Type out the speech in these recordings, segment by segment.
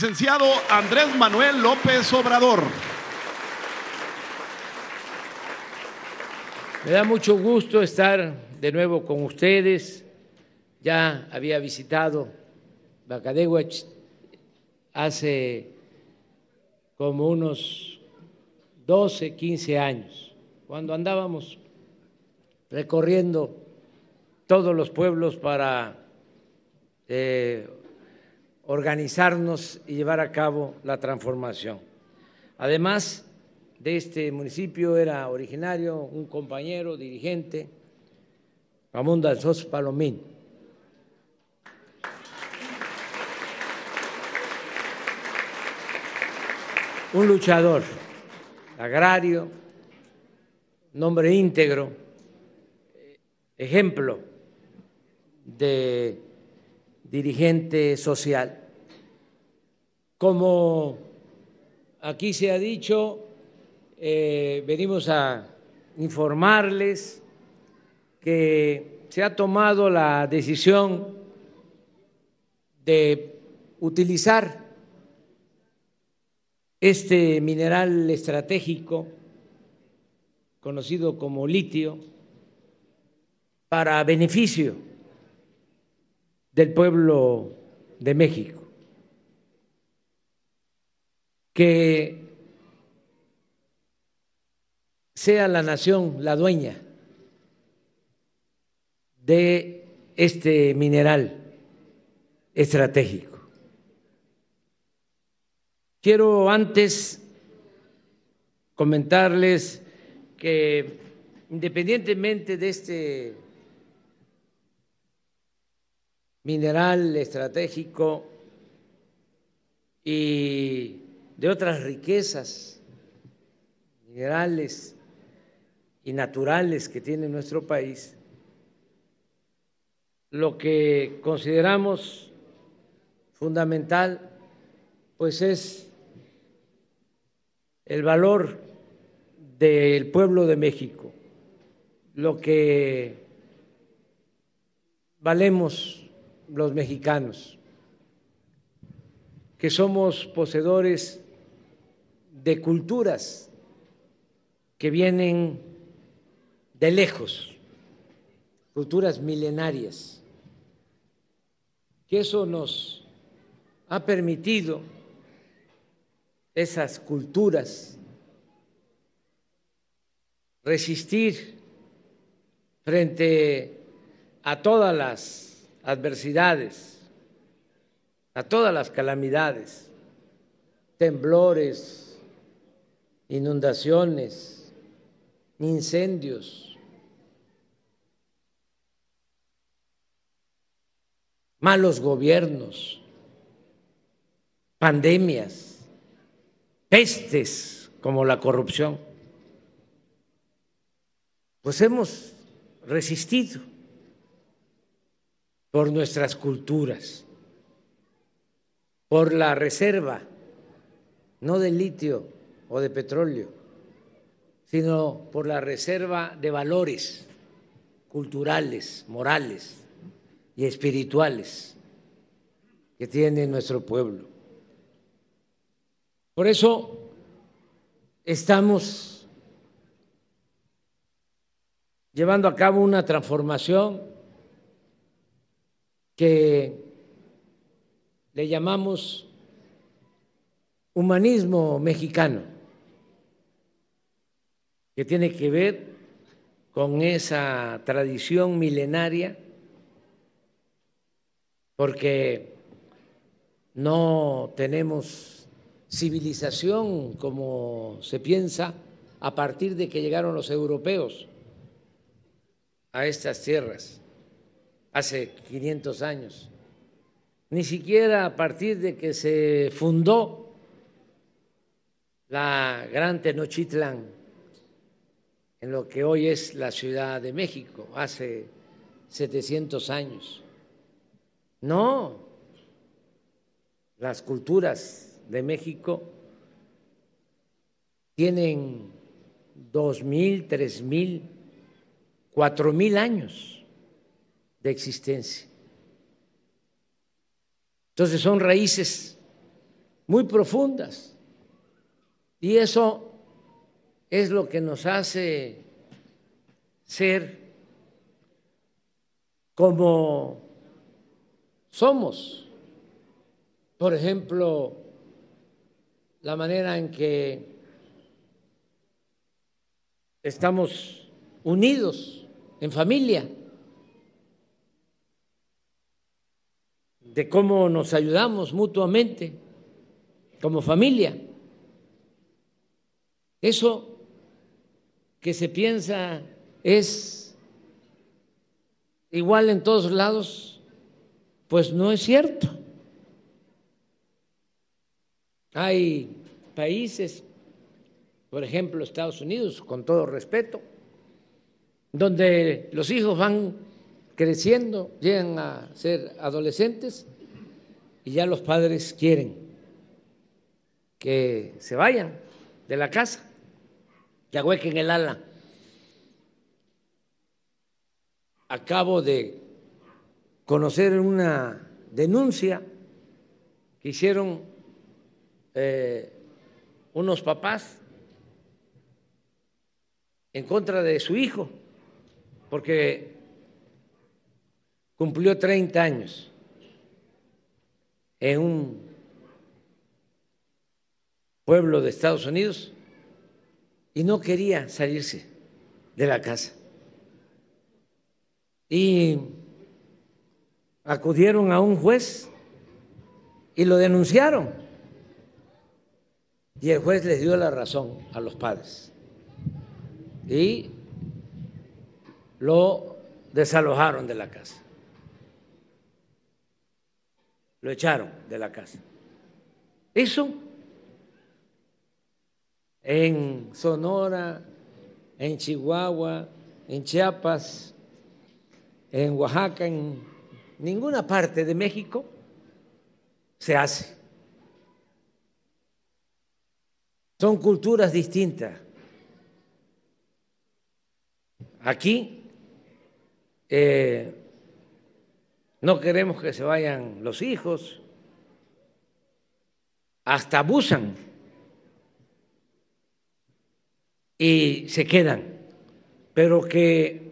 Licenciado Andrés Manuel López Obrador. Me da mucho gusto estar de nuevo con ustedes. Ya había visitado Bacadehuach hace como unos 12, 15 años, cuando andábamos recorriendo todos los pueblos para eh, organizarnos y llevar a cabo la transformación. Además de este municipio era originario un compañero dirigente, Ramón Dalzos Palomín. Un luchador agrario, nombre íntegro, ejemplo de dirigente social. Como aquí se ha dicho, eh, venimos a informarles que se ha tomado la decisión de utilizar este mineral estratégico conocido como litio para beneficio del pueblo de México, que sea la nación la dueña de este mineral estratégico. Quiero antes comentarles que independientemente de este mineral estratégico y de otras riquezas minerales y naturales que tiene nuestro país, lo que consideramos fundamental pues es el valor del pueblo de México, lo que valemos los mexicanos, que somos poseedores de culturas que vienen de lejos, culturas milenarias, que eso nos ha permitido esas culturas resistir frente a todas las adversidades, a todas las calamidades, temblores, inundaciones, incendios, malos gobiernos, pandemias, pestes como la corrupción. Pues hemos resistido por nuestras culturas, por la reserva, no de litio o de petróleo, sino por la reserva de valores culturales, morales y espirituales que tiene nuestro pueblo. Por eso estamos llevando a cabo una transformación que le llamamos humanismo mexicano, que tiene que ver con esa tradición milenaria, porque no tenemos civilización como se piensa a partir de que llegaron los europeos a estas tierras hace 500 años, ni siquiera a partir de que se fundó la Gran Tenochtitlan en lo que hoy es la Ciudad de México, hace 700 años. No, las culturas de México tienen dos mil, tres años de existencia. Entonces son raíces muy profundas. Y eso es lo que nos hace ser como somos. Por ejemplo, la manera en que estamos unidos en familia, de cómo nos ayudamos mutuamente como familia. Eso que se piensa es igual en todos lados, pues no es cierto. Hay países, por ejemplo Estados Unidos, con todo respeto, donde los hijos van creciendo, llegan a ser adolescentes y ya los padres quieren que se vayan de la casa, que ahuequen el ala. Acabo de conocer una denuncia que hicieron eh, unos papás en contra de su hijo, porque cumplió 30 años en un pueblo de Estados Unidos y no quería salirse de la casa. Y acudieron a un juez y lo denunciaron. Y el juez les dio la razón a los padres. Y lo desalojaron de la casa. Lo echaron de la casa. Eso en Sonora, en Chihuahua, en Chiapas, en Oaxaca, en ninguna parte de México se hace. Son culturas distintas. Aquí eh, no queremos que se vayan los hijos, hasta abusan y se quedan, pero que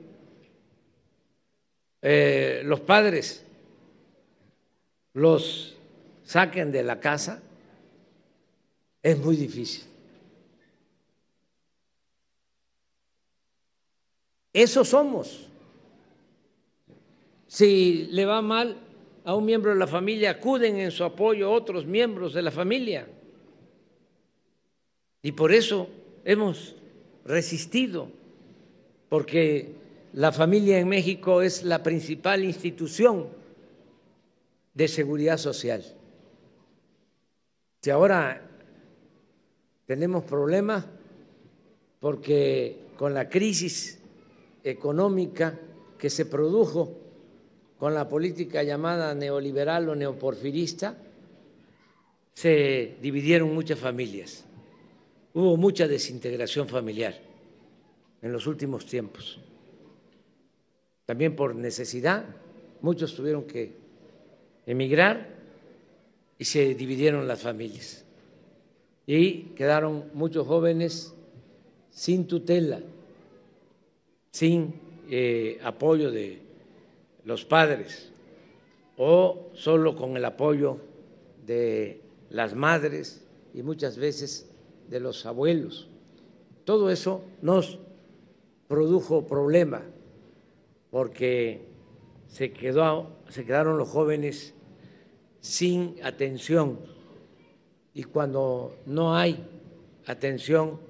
eh, los padres los saquen de la casa es muy difícil. Eso somos. Si le va mal a un miembro de la familia, acuden en su apoyo otros miembros de la familia. Y por eso hemos resistido, porque la familia en México es la principal institución de seguridad social. Si ahora tenemos problemas porque con la crisis económica que se produjo con la política llamada neoliberal o neoporfirista, se dividieron muchas familias hubo mucha desintegración familiar en los últimos tiempos. También por necesidad, muchos tuvieron que emigrar y se dividieron las familias. Y quedaron muchos jóvenes sin tutela, sin eh, apoyo de los padres o solo con el apoyo de las madres y muchas veces de los abuelos. Todo eso nos produjo problema porque se, quedó, se quedaron los jóvenes sin atención y cuando no hay atención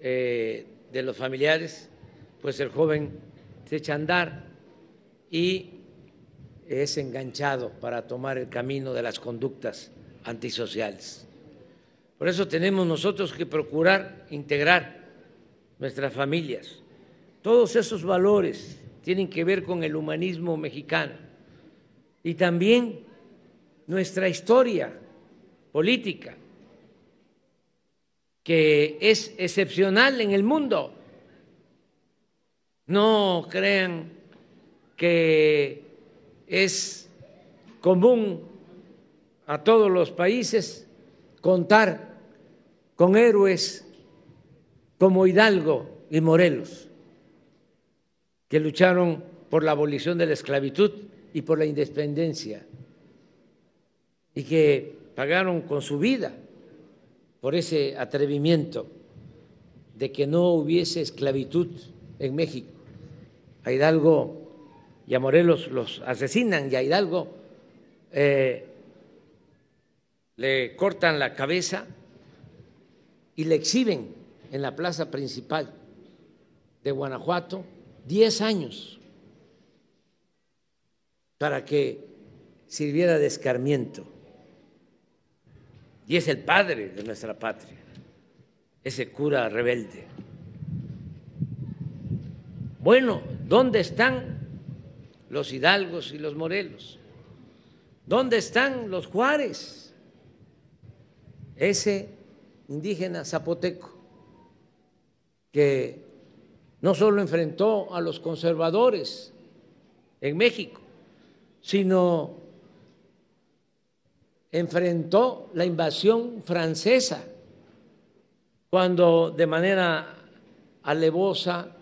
eh, de los familiares, pues el joven se echa a andar y es enganchado para tomar el camino de las conductas antisociales. Por eso tenemos nosotros que procurar integrar nuestras familias. Todos esos valores tienen que ver con el humanismo mexicano y también nuestra historia política, que es excepcional en el mundo. No crean que es común a todos los países contar con héroes como Hidalgo y Morelos, que lucharon por la abolición de la esclavitud y por la independencia, y que pagaron con su vida por ese atrevimiento de que no hubiese esclavitud en México. A Hidalgo y a Morelos los asesinan y a Hidalgo eh, le cortan la cabeza y le exhiben en la plaza principal de Guanajuato 10 años para que sirviera de escarmiento. Y es el padre de nuestra patria, ese cura rebelde. Bueno, ¿dónde están los hidalgos y los morelos? ¿Dónde están los Juárez? Ese indígena zapoteco que no solo enfrentó a los conservadores en México, sino enfrentó la invasión francesa cuando de manera alevosa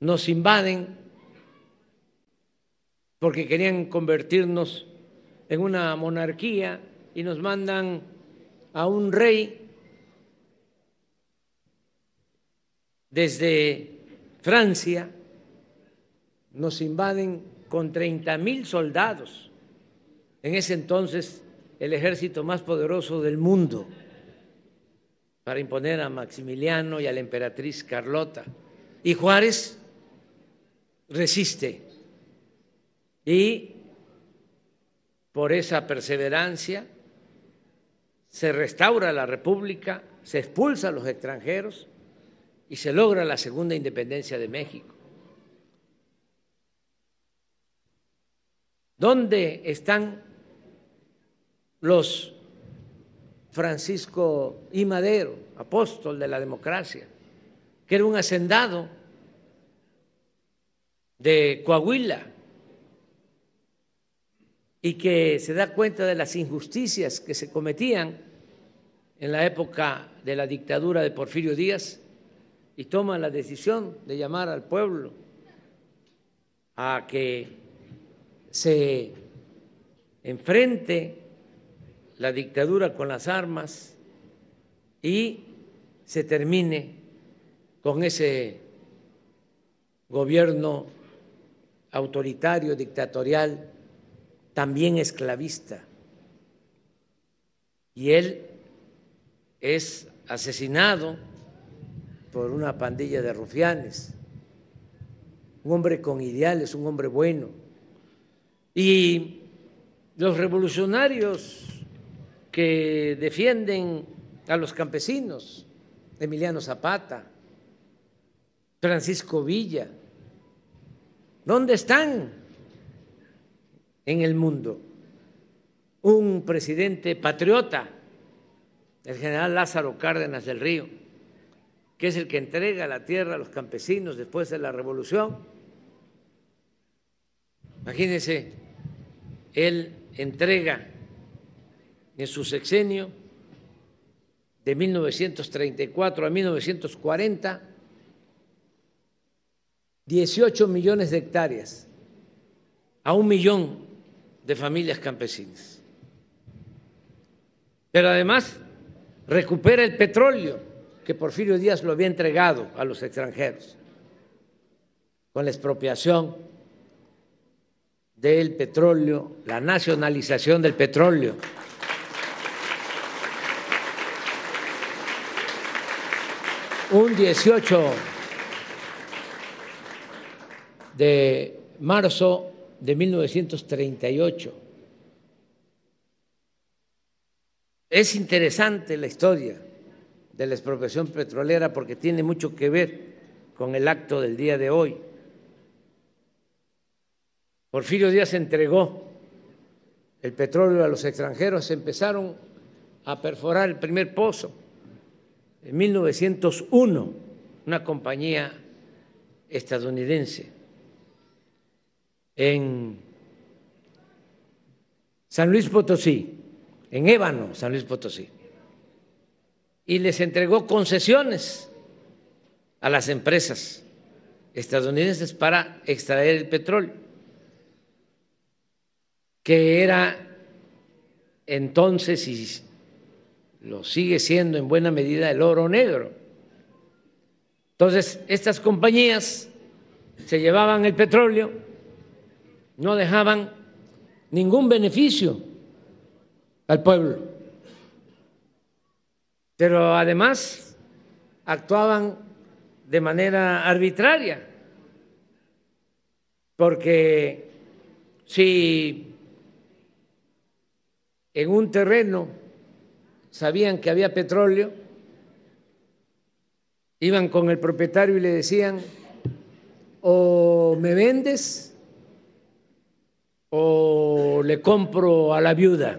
nos invaden porque querían convertirnos en una monarquía y nos mandan a un rey desde Francia, nos invaden con 30 mil soldados, en ese entonces el ejército más poderoso del mundo, para imponer a Maximiliano y a la emperatriz Carlota. Y Juárez resiste. Y por esa perseverancia se restaura la República, se expulsa a los extranjeros y se logra la segunda independencia de México. ¿Dónde están los Francisco I. Madero, apóstol de la democracia, que era un hacendado de Coahuila y que se da cuenta de las injusticias que se cometían en la época de la dictadura de Porfirio Díaz y toma la decisión de llamar al pueblo a que se enfrente la dictadura con las armas y se termine con ese gobierno autoritario, dictatorial, también esclavista. Y él es asesinado por una pandilla de rufianes, un hombre con ideales, un hombre bueno. Y los revolucionarios que defienden a los campesinos, Emiliano Zapata, Francisco Villa, ¿dónde están en el mundo? Un presidente patriota, el general Lázaro Cárdenas del Río, que es el que entrega la tierra a los campesinos después de la revolución. Imagínense, él entrega en su sexenio de 1934 a 1940 18 millones de hectáreas a un millón de familias campesinas. Pero además recupera el petróleo que Porfirio Díaz lo había entregado a los extranjeros con la expropiación del petróleo, la nacionalización del petróleo. Un 18 de marzo de 1938. Es interesante la historia de la expropiación petrolera porque tiene mucho que ver con el acto del día de hoy. Porfirio Díaz entregó el petróleo a los extranjeros, empezaron a perforar el primer pozo en 1901, una compañía estadounidense. En San Luis Potosí en Ébano, San Luis Potosí, y les entregó concesiones a las empresas estadounidenses para extraer el petróleo, que era entonces y lo sigue siendo en buena medida el oro negro. Entonces, estas compañías se llevaban el petróleo, no dejaban ningún beneficio al pueblo, pero además actuaban de manera arbitraria, porque si en un terreno sabían que había petróleo, iban con el propietario y le decían, o me vendes o le compro a la viuda.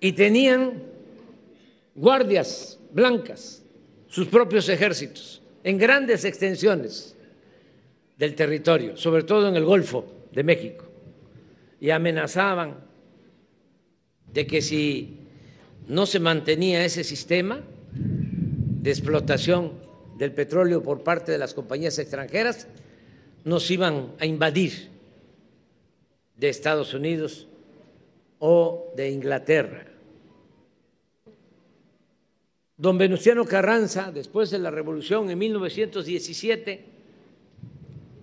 Y tenían guardias blancas, sus propios ejércitos, en grandes extensiones del territorio, sobre todo en el Golfo de México, y amenazaban de que si no se mantenía ese sistema de explotación del petróleo por parte de las compañías extranjeras, nos iban a invadir de Estados Unidos o de Inglaterra. Don Venustiano Carranza, después de la revolución en 1917,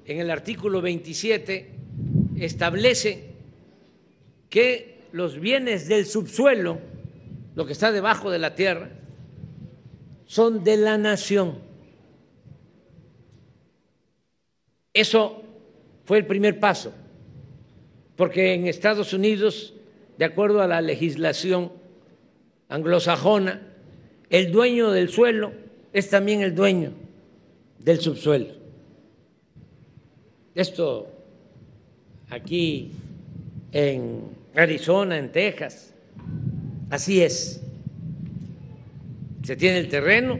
en el artículo 27, establece que los bienes del subsuelo, lo que está debajo de la tierra, son de la nación. Eso fue el primer paso, porque en Estados Unidos, de acuerdo a la legislación anglosajona, el dueño del suelo es también el dueño del subsuelo. Esto aquí en Arizona, en Texas, así es. Se tiene el terreno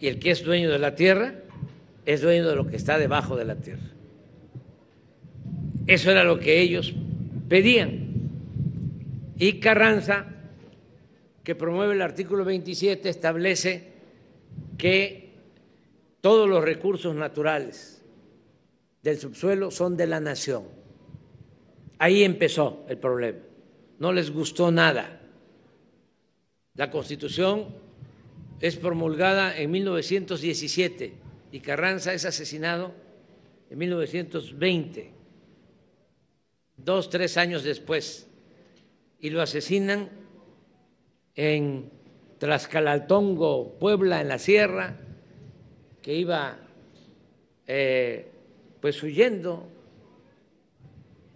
y el que es dueño de la tierra es dueño de lo que está debajo de la tierra. Eso era lo que ellos pedían. Y Carranza que promueve el artículo 27 establece que todos los recursos naturales del subsuelo son de la nación. Ahí empezó el problema. No les gustó nada. La Constitución es promulgada en 1917 y Carranza es asesinado en 1920, dos, tres años después, y lo asesinan en Tlaxcalaltongo, Puebla, en la sierra, que iba eh, pues huyendo,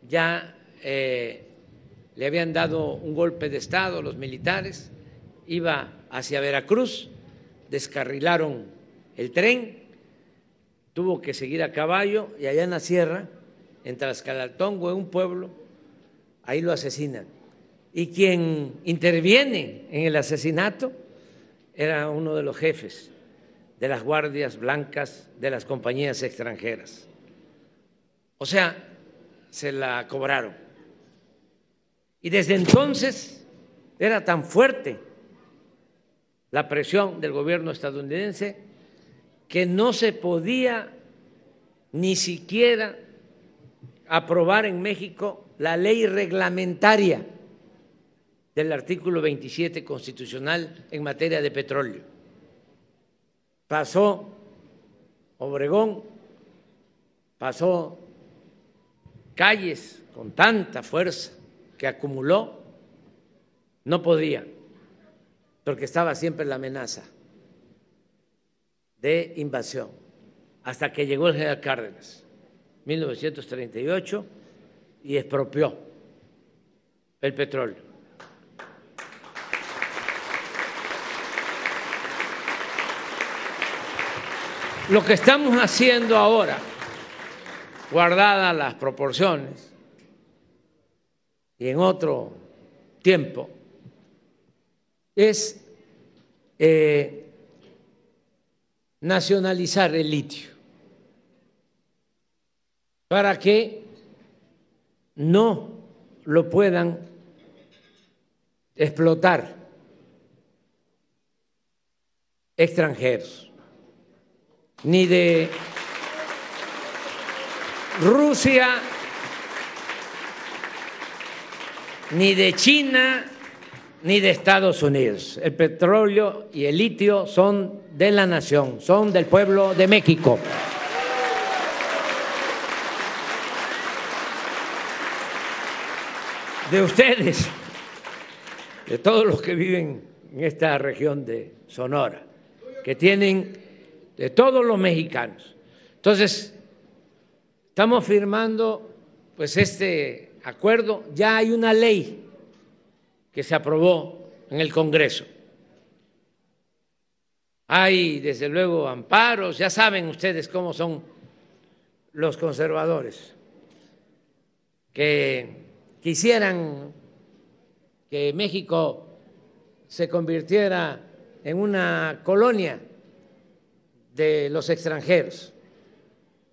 ya eh, le habían dado un golpe de Estado los militares, iba hacia Veracruz, descarrilaron el tren, tuvo que seguir a caballo y allá en la sierra, en Tlaxcalaltongo, en un pueblo, ahí lo asesinan y quien interviene en el asesinato era uno de los jefes de las guardias blancas de las compañías extranjeras. O sea, se la cobraron. Y desde entonces era tan fuerte la presión del gobierno estadounidense que no se podía ni siquiera aprobar en México la ley reglamentaria del artículo 27 constitucional en materia de petróleo. Pasó Obregón, pasó calles con tanta fuerza que acumuló, no podía, porque estaba siempre la amenaza de invasión, hasta que llegó el general Cárdenas, 1938, y expropió el petróleo. Lo que estamos haciendo ahora, guardadas las proporciones, y en otro tiempo, es eh, nacionalizar el litio. Para que no lo puedan explotar extranjeros, ni de Rusia, ni de China, ni de Estados Unidos. El petróleo y el litio son de la nación, son del pueblo de México. De ustedes, de todos los que viven en esta región de Sonora, que tienen de todos los mexicanos. Entonces, estamos firmando pues este acuerdo, ya hay una ley que se aprobó en el Congreso. Hay, desde luego, amparos, ya saben ustedes cómo son los conservadores, que quisieran que México se convirtiera en una colonia de los extranjeros,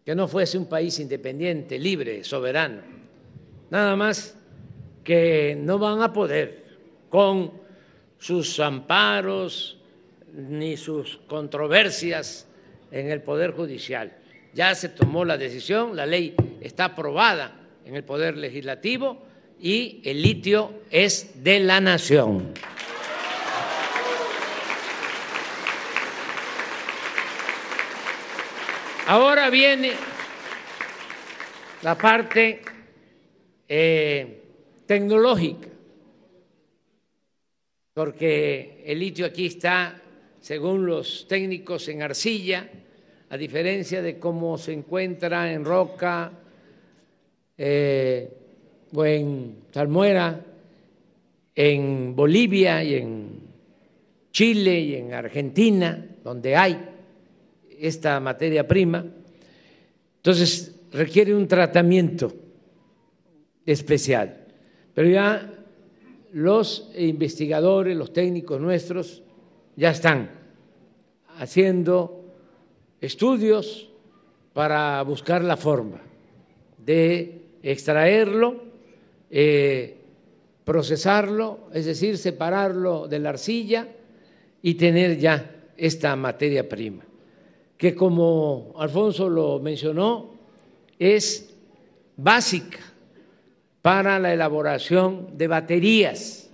que no fuese un país independiente, libre, soberano. Nada más que no van a poder con sus amparos ni sus controversias en el Poder Judicial. Ya se tomó la decisión, la ley está aprobada en el Poder Legislativo y el litio es de la nación. Ahora viene la parte eh, tecnológica porque el litio aquí está, según los técnicos, en arcilla, a diferencia de cómo se encuentra en roca eh, o en salmuera, en Bolivia y en Chile y en Argentina, donde hay esta materia prima. Entonces requiere un tratamiento especial. Pero ya los investigadores, los técnicos nuestros, ya están haciendo estudios para buscar la forma de extraerlo, eh, procesarlo, es decir, separarlo de la arcilla y tener ya esta materia prima, que como Alfonso lo mencionó, es básica para la elaboración de baterías.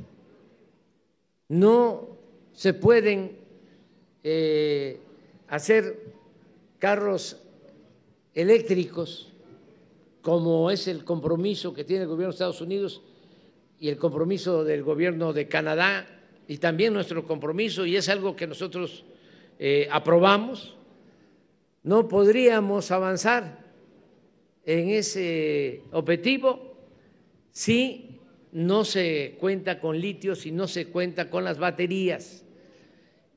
No se pueden eh, hacer carros eléctricos como es el compromiso que tiene el gobierno de Estados Unidos y el compromiso del gobierno de Canadá y también nuestro compromiso, y es algo que nosotros eh, aprobamos, no podríamos avanzar en ese objetivo si no se cuenta con litio, si no se cuenta con las baterías.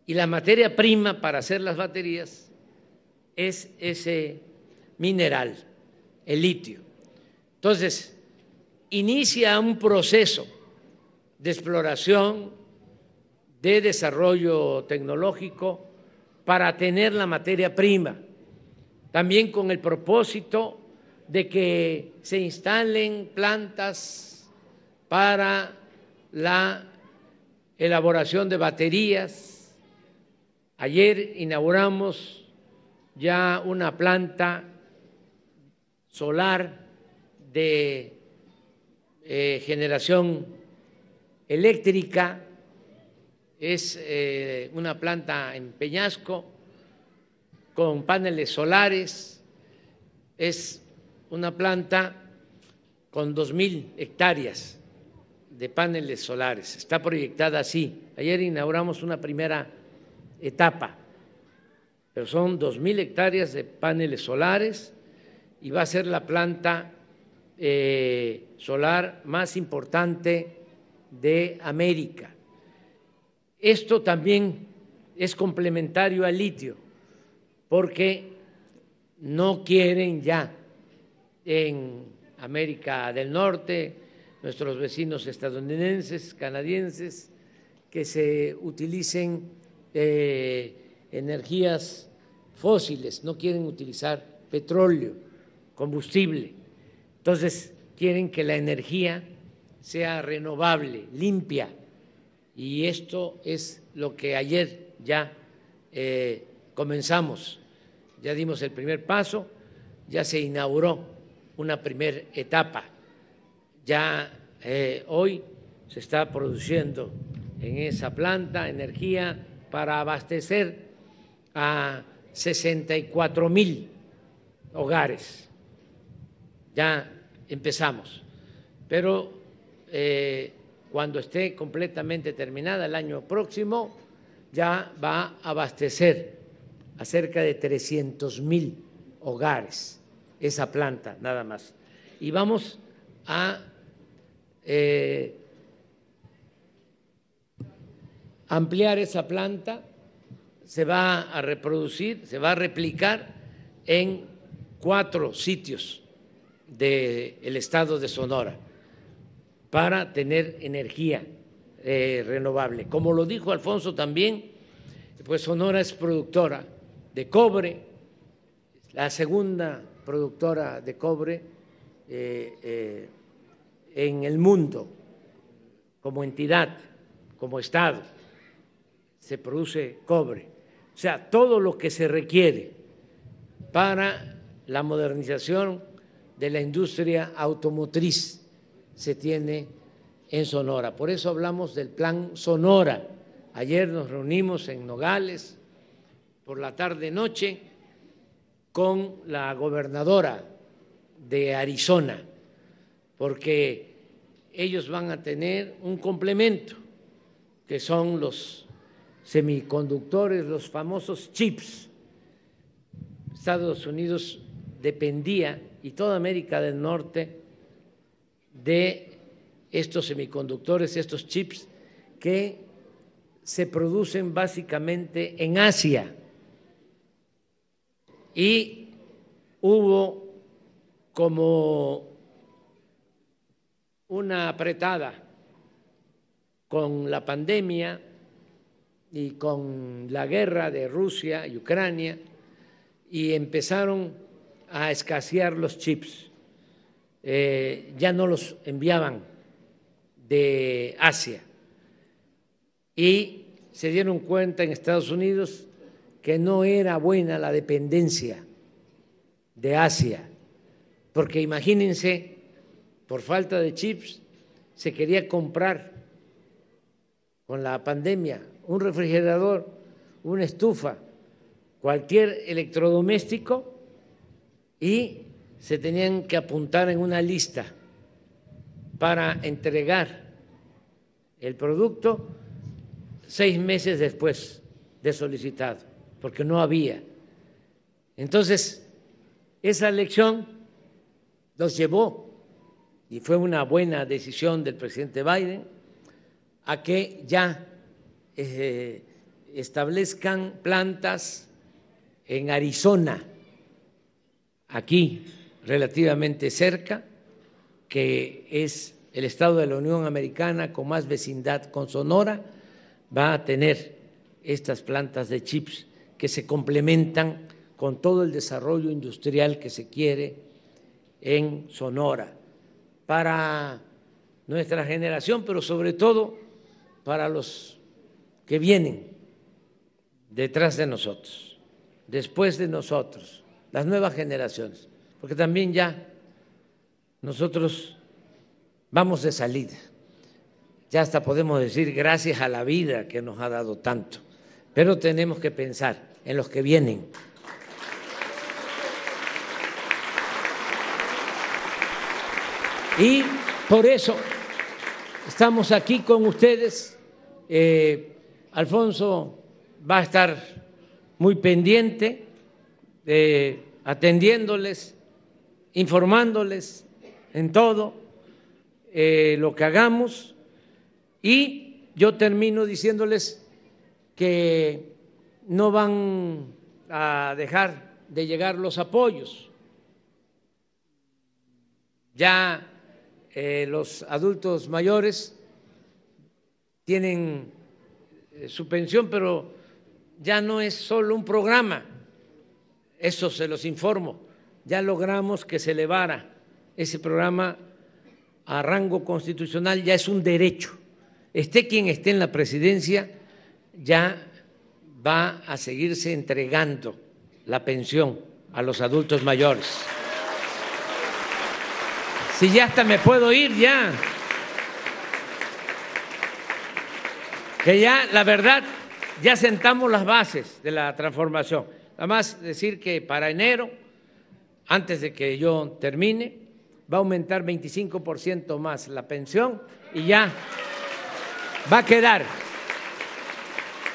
Y la materia prima para hacer las baterías es ese mineral, el litio. Entonces, inicia un proceso de exploración, de desarrollo tecnológico para tener la materia prima, también con el propósito de que se instalen plantas para la elaboración de baterías. Ayer inauguramos ya una planta solar de eh, generación eléctrica, es eh, una planta en Peñasco con paneles solares, es una planta con dos mil hectáreas de paneles solares. Está proyectada así. Ayer inauguramos una primera etapa, pero son dos mil hectáreas de paneles solares y va a ser la planta eh, solar más importante de América. Esto también es complementario al litio, porque no quieren ya en América del Norte, nuestros vecinos estadounidenses, canadienses, que se utilicen eh, energías fósiles, no quieren utilizar petróleo, combustible. Entonces, quieren que la energía sea renovable, limpia, y esto es lo que ayer ya eh, comenzamos, ya dimos el primer paso, ya se inauguró una primera etapa, ya eh, hoy se está produciendo en esa planta energía para abastecer a 64 mil hogares. Ya empezamos, pero eh, cuando esté completamente terminada el año próximo, ya va a abastecer a cerca de 300 mil hogares esa planta nada más. Y vamos a eh, ampliar esa planta, se va a reproducir, se va a replicar en cuatro sitios del estado de Sonora para tener energía eh, renovable. Como lo dijo Alfonso también, pues Sonora es productora de cobre, la segunda productora de cobre eh, eh, en el mundo como entidad, como Estado, se produce cobre. O sea, todo lo que se requiere para la modernización de la industria automotriz se tiene en Sonora. Por eso hablamos del plan Sonora. Ayer nos reunimos en Nogales por la tarde-noche con la gobernadora de Arizona, porque ellos van a tener un complemento, que son los semiconductores, los famosos chips. Estados Unidos dependía, y toda América del Norte, de estos semiconductores, estos chips que se producen básicamente en Asia. Y hubo como una apretada con la pandemia y con la guerra de Rusia y Ucrania y empezaron a escasear los chips. Eh, ya no los enviaban de Asia. Y se dieron cuenta en Estados Unidos que no era buena la dependencia de Asia, porque imagínense, por falta de chips, se quería comprar con la pandemia un refrigerador, una estufa, cualquier electrodoméstico y se tenían que apuntar en una lista para entregar el producto seis meses después de solicitado, porque no había. Entonces, esa elección nos llevó, y fue una buena decisión del presidente Biden, a que ya eh, establezcan plantas en Arizona, aquí relativamente cerca, que es el Estado de la Unión Americana con más vecindad con Sonora, va a tener estas plantas de chips que se complementan con todo el desarrollo industrial que se quiere en Sonora. Para nuestra generación, pero sobre todo para los que vienen detrás de nosotros, después de nosotros, las nuevas generaciones. Porque también ya nosotros vamos de salida. Ya hasta podemos decir gracias a la vida que nos ha dado tanto, pero tenemos que pensar en los que vienen. Y por eso estamos aquí con ustedes. Eh, Alfonso va a estar muy pendiente, eh, atendiéndoles informándoles en todo eh, lo que hagamos y yo termino diciéndoles que no van a dejar de llegar los apoyos. Ya eh, los adultos mayores tienen eh, su pensión, pero ya no es solo un programa, eso se los informo ya logramos que se elevara ese programa a rango constitucional ya es un derecho. Esté quien esté en la presidencia, ya va a seguirse entregando la pensión a los adultos mayores. Si ya hasta me puedo ir ya. Que ya, la verdad, ya sentamos las bases de la transformación. Nada más decir que para enero, antes de que yo termine, va a aumentar 25% más la pensión y ya va a quedar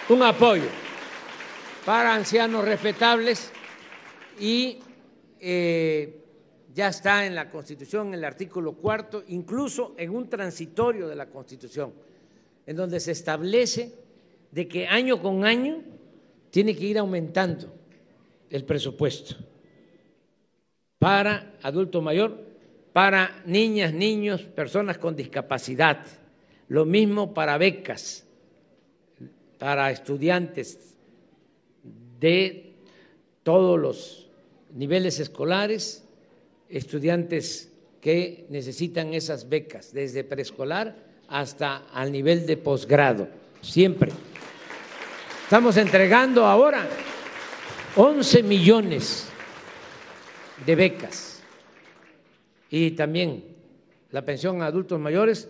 un apoyo para ancianos respetables y eh, ya está en la Constitución, en el artículo cuarto, incluso en un transitorio de la Constitución, en donde se establece de que año con año tiene que ir aumentando el presupuesto para adulto mayor, para niñas, niños, personas con discapacidad, lo mismo para becas, para estudiantes de todos los niveles escolares, estudiantes que necesitan esas becas, desde preescolar hasta al nivel de posgrado, siempre. Estamos entregando ahora 11 millones de becas y también la pensión a adultos mayores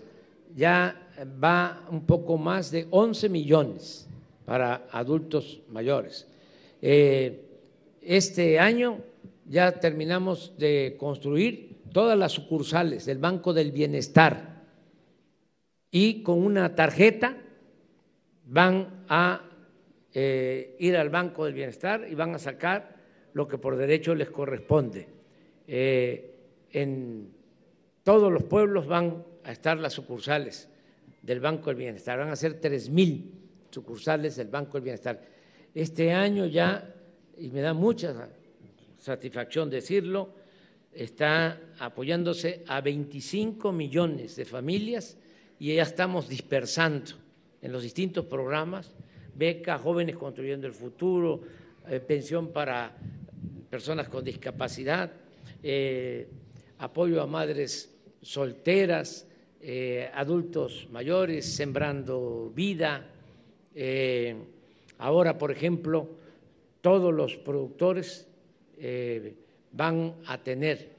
ya va un poco más de 11 millones para adultos mayores. Eh, este año ya terminamos de construir todas las sucursales del Banco del Bienestar y con una tarjeta van a eh, ir al Banco del Bienestar y van a sacar lo que por derecho les corresponde. Eh, en todos los pueblos van a estar las sucursales del Banco del Bienestar, van a ser tres mil sucursales del Banco del Bienestar. Este año ya, y me da mucha satisfacción decirlo, está apoyándose a 25 millones de familias y ya estamos dispersando en los distintos programas, beca, jóvenes construyendo el futuro, eh, pensión para personas con discapacidad, eh, apoyo a madres solteras, eh, adultos mayores, sembrando vida. ahora, por ejemplo, todos los productores van a tener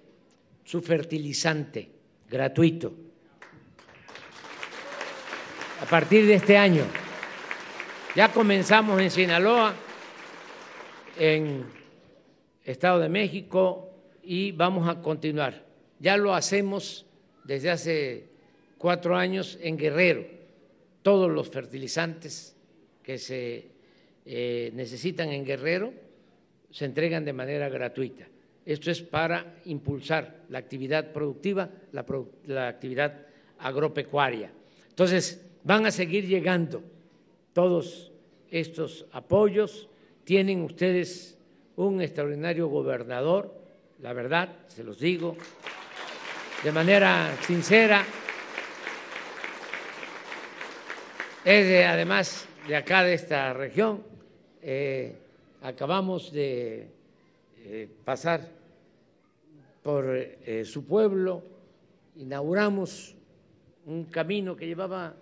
su fertilizante gratuito a partir de este año. Ya comenzamos en Sinaloa, en Estado de México y vamos a continuar. Ya lo hacemos desde hace cuatro años en Guerrero. Todos los fertilizantes que se eh, necesitan en Guerrero se entregan de manera gratuita. Esto es para impulsar la actividad productiva, la, la actividad agropecuaria. Entonces, van a seguir llegando todos estos apoyos. Tienen ustedes un extraordinario gobernador, la verdad, se los digo, de manera sincera. Es además de acá, de esta región. Eh, acabamos de eh, pasar por eh, su pueblo, inauguramos un camino que llevaba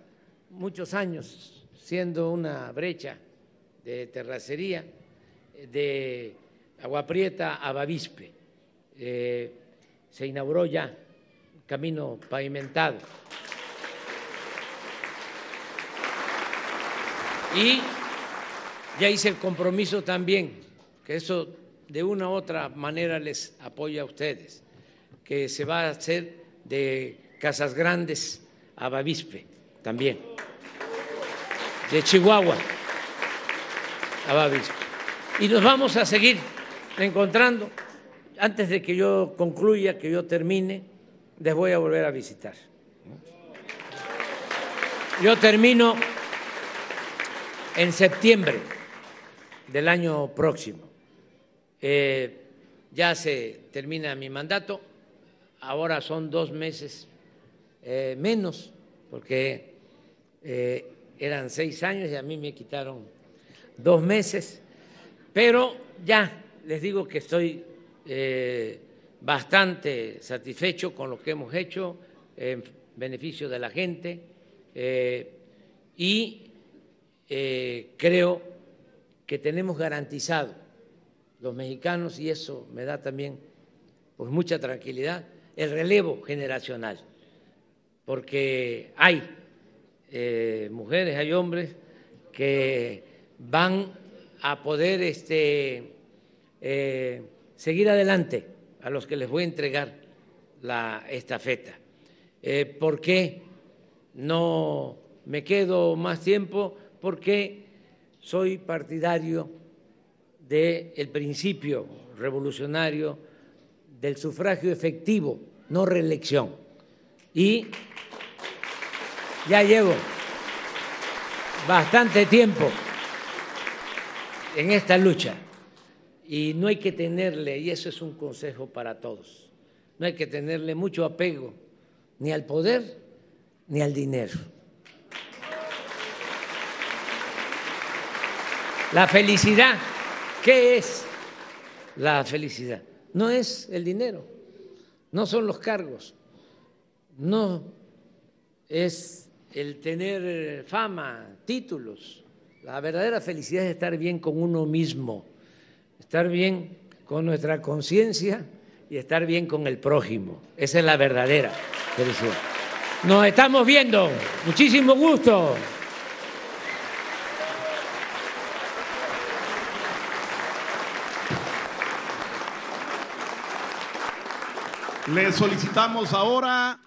muchos años siendo una brecha de terracería de Agua Prieta a Bavispe. Se inauguró ya camino pavimentado. Y ya hice el compromiso también, que eso de una u otra manera les apoya a ustedes, que se va a hacer de Casas Grandes a Bavispe también de Chihuahua a Bavispe. Y nos vamos a seguir encontrando. Antes de que yo concluya, que yo termine, les voy a volver a visitar. Yo termino en septiembre del año próximo. Eh, ya se termina mi mandato, ahora son dos meses eh, menos, porque eh, eran seis años y a mí me quitaron dos meses, pero ya les digo que estoy bastante satisfecho con lo que hemos hecho. en beneficio de la gente y eh, creo que tenemos garantizado los mexicanos, y eso me da también pues, mucha tranquilidad, el relevo generacional, porque hay eh, mujeres, hay hombres que van a poder este, seguir adelante a los que les voy a entregar la estafeta. Eh, ¿Por qué no me quedo más tiempo? Porque soy partidario del principio revolucionario del sufragio efectivo, no reelección. Y ya llevo bastante tiempo en esta lucha y no hay que tenerle, y eso es un consejo para todos, no hay que tenerle mucho apego ni al poder ni al dinero. La felicidad, ¿qué es la felicidad? No es el dinero, no son los cargos, no es el tener fama, títulos. La verdadera felicidad es estar bien con uno mismo estar bien con nuestra conciencia y estar bien con el prójimo. Esa es la verdadera felicidad. Nos estamos viendo. Muchísimo gusto. Le solicitamos ahora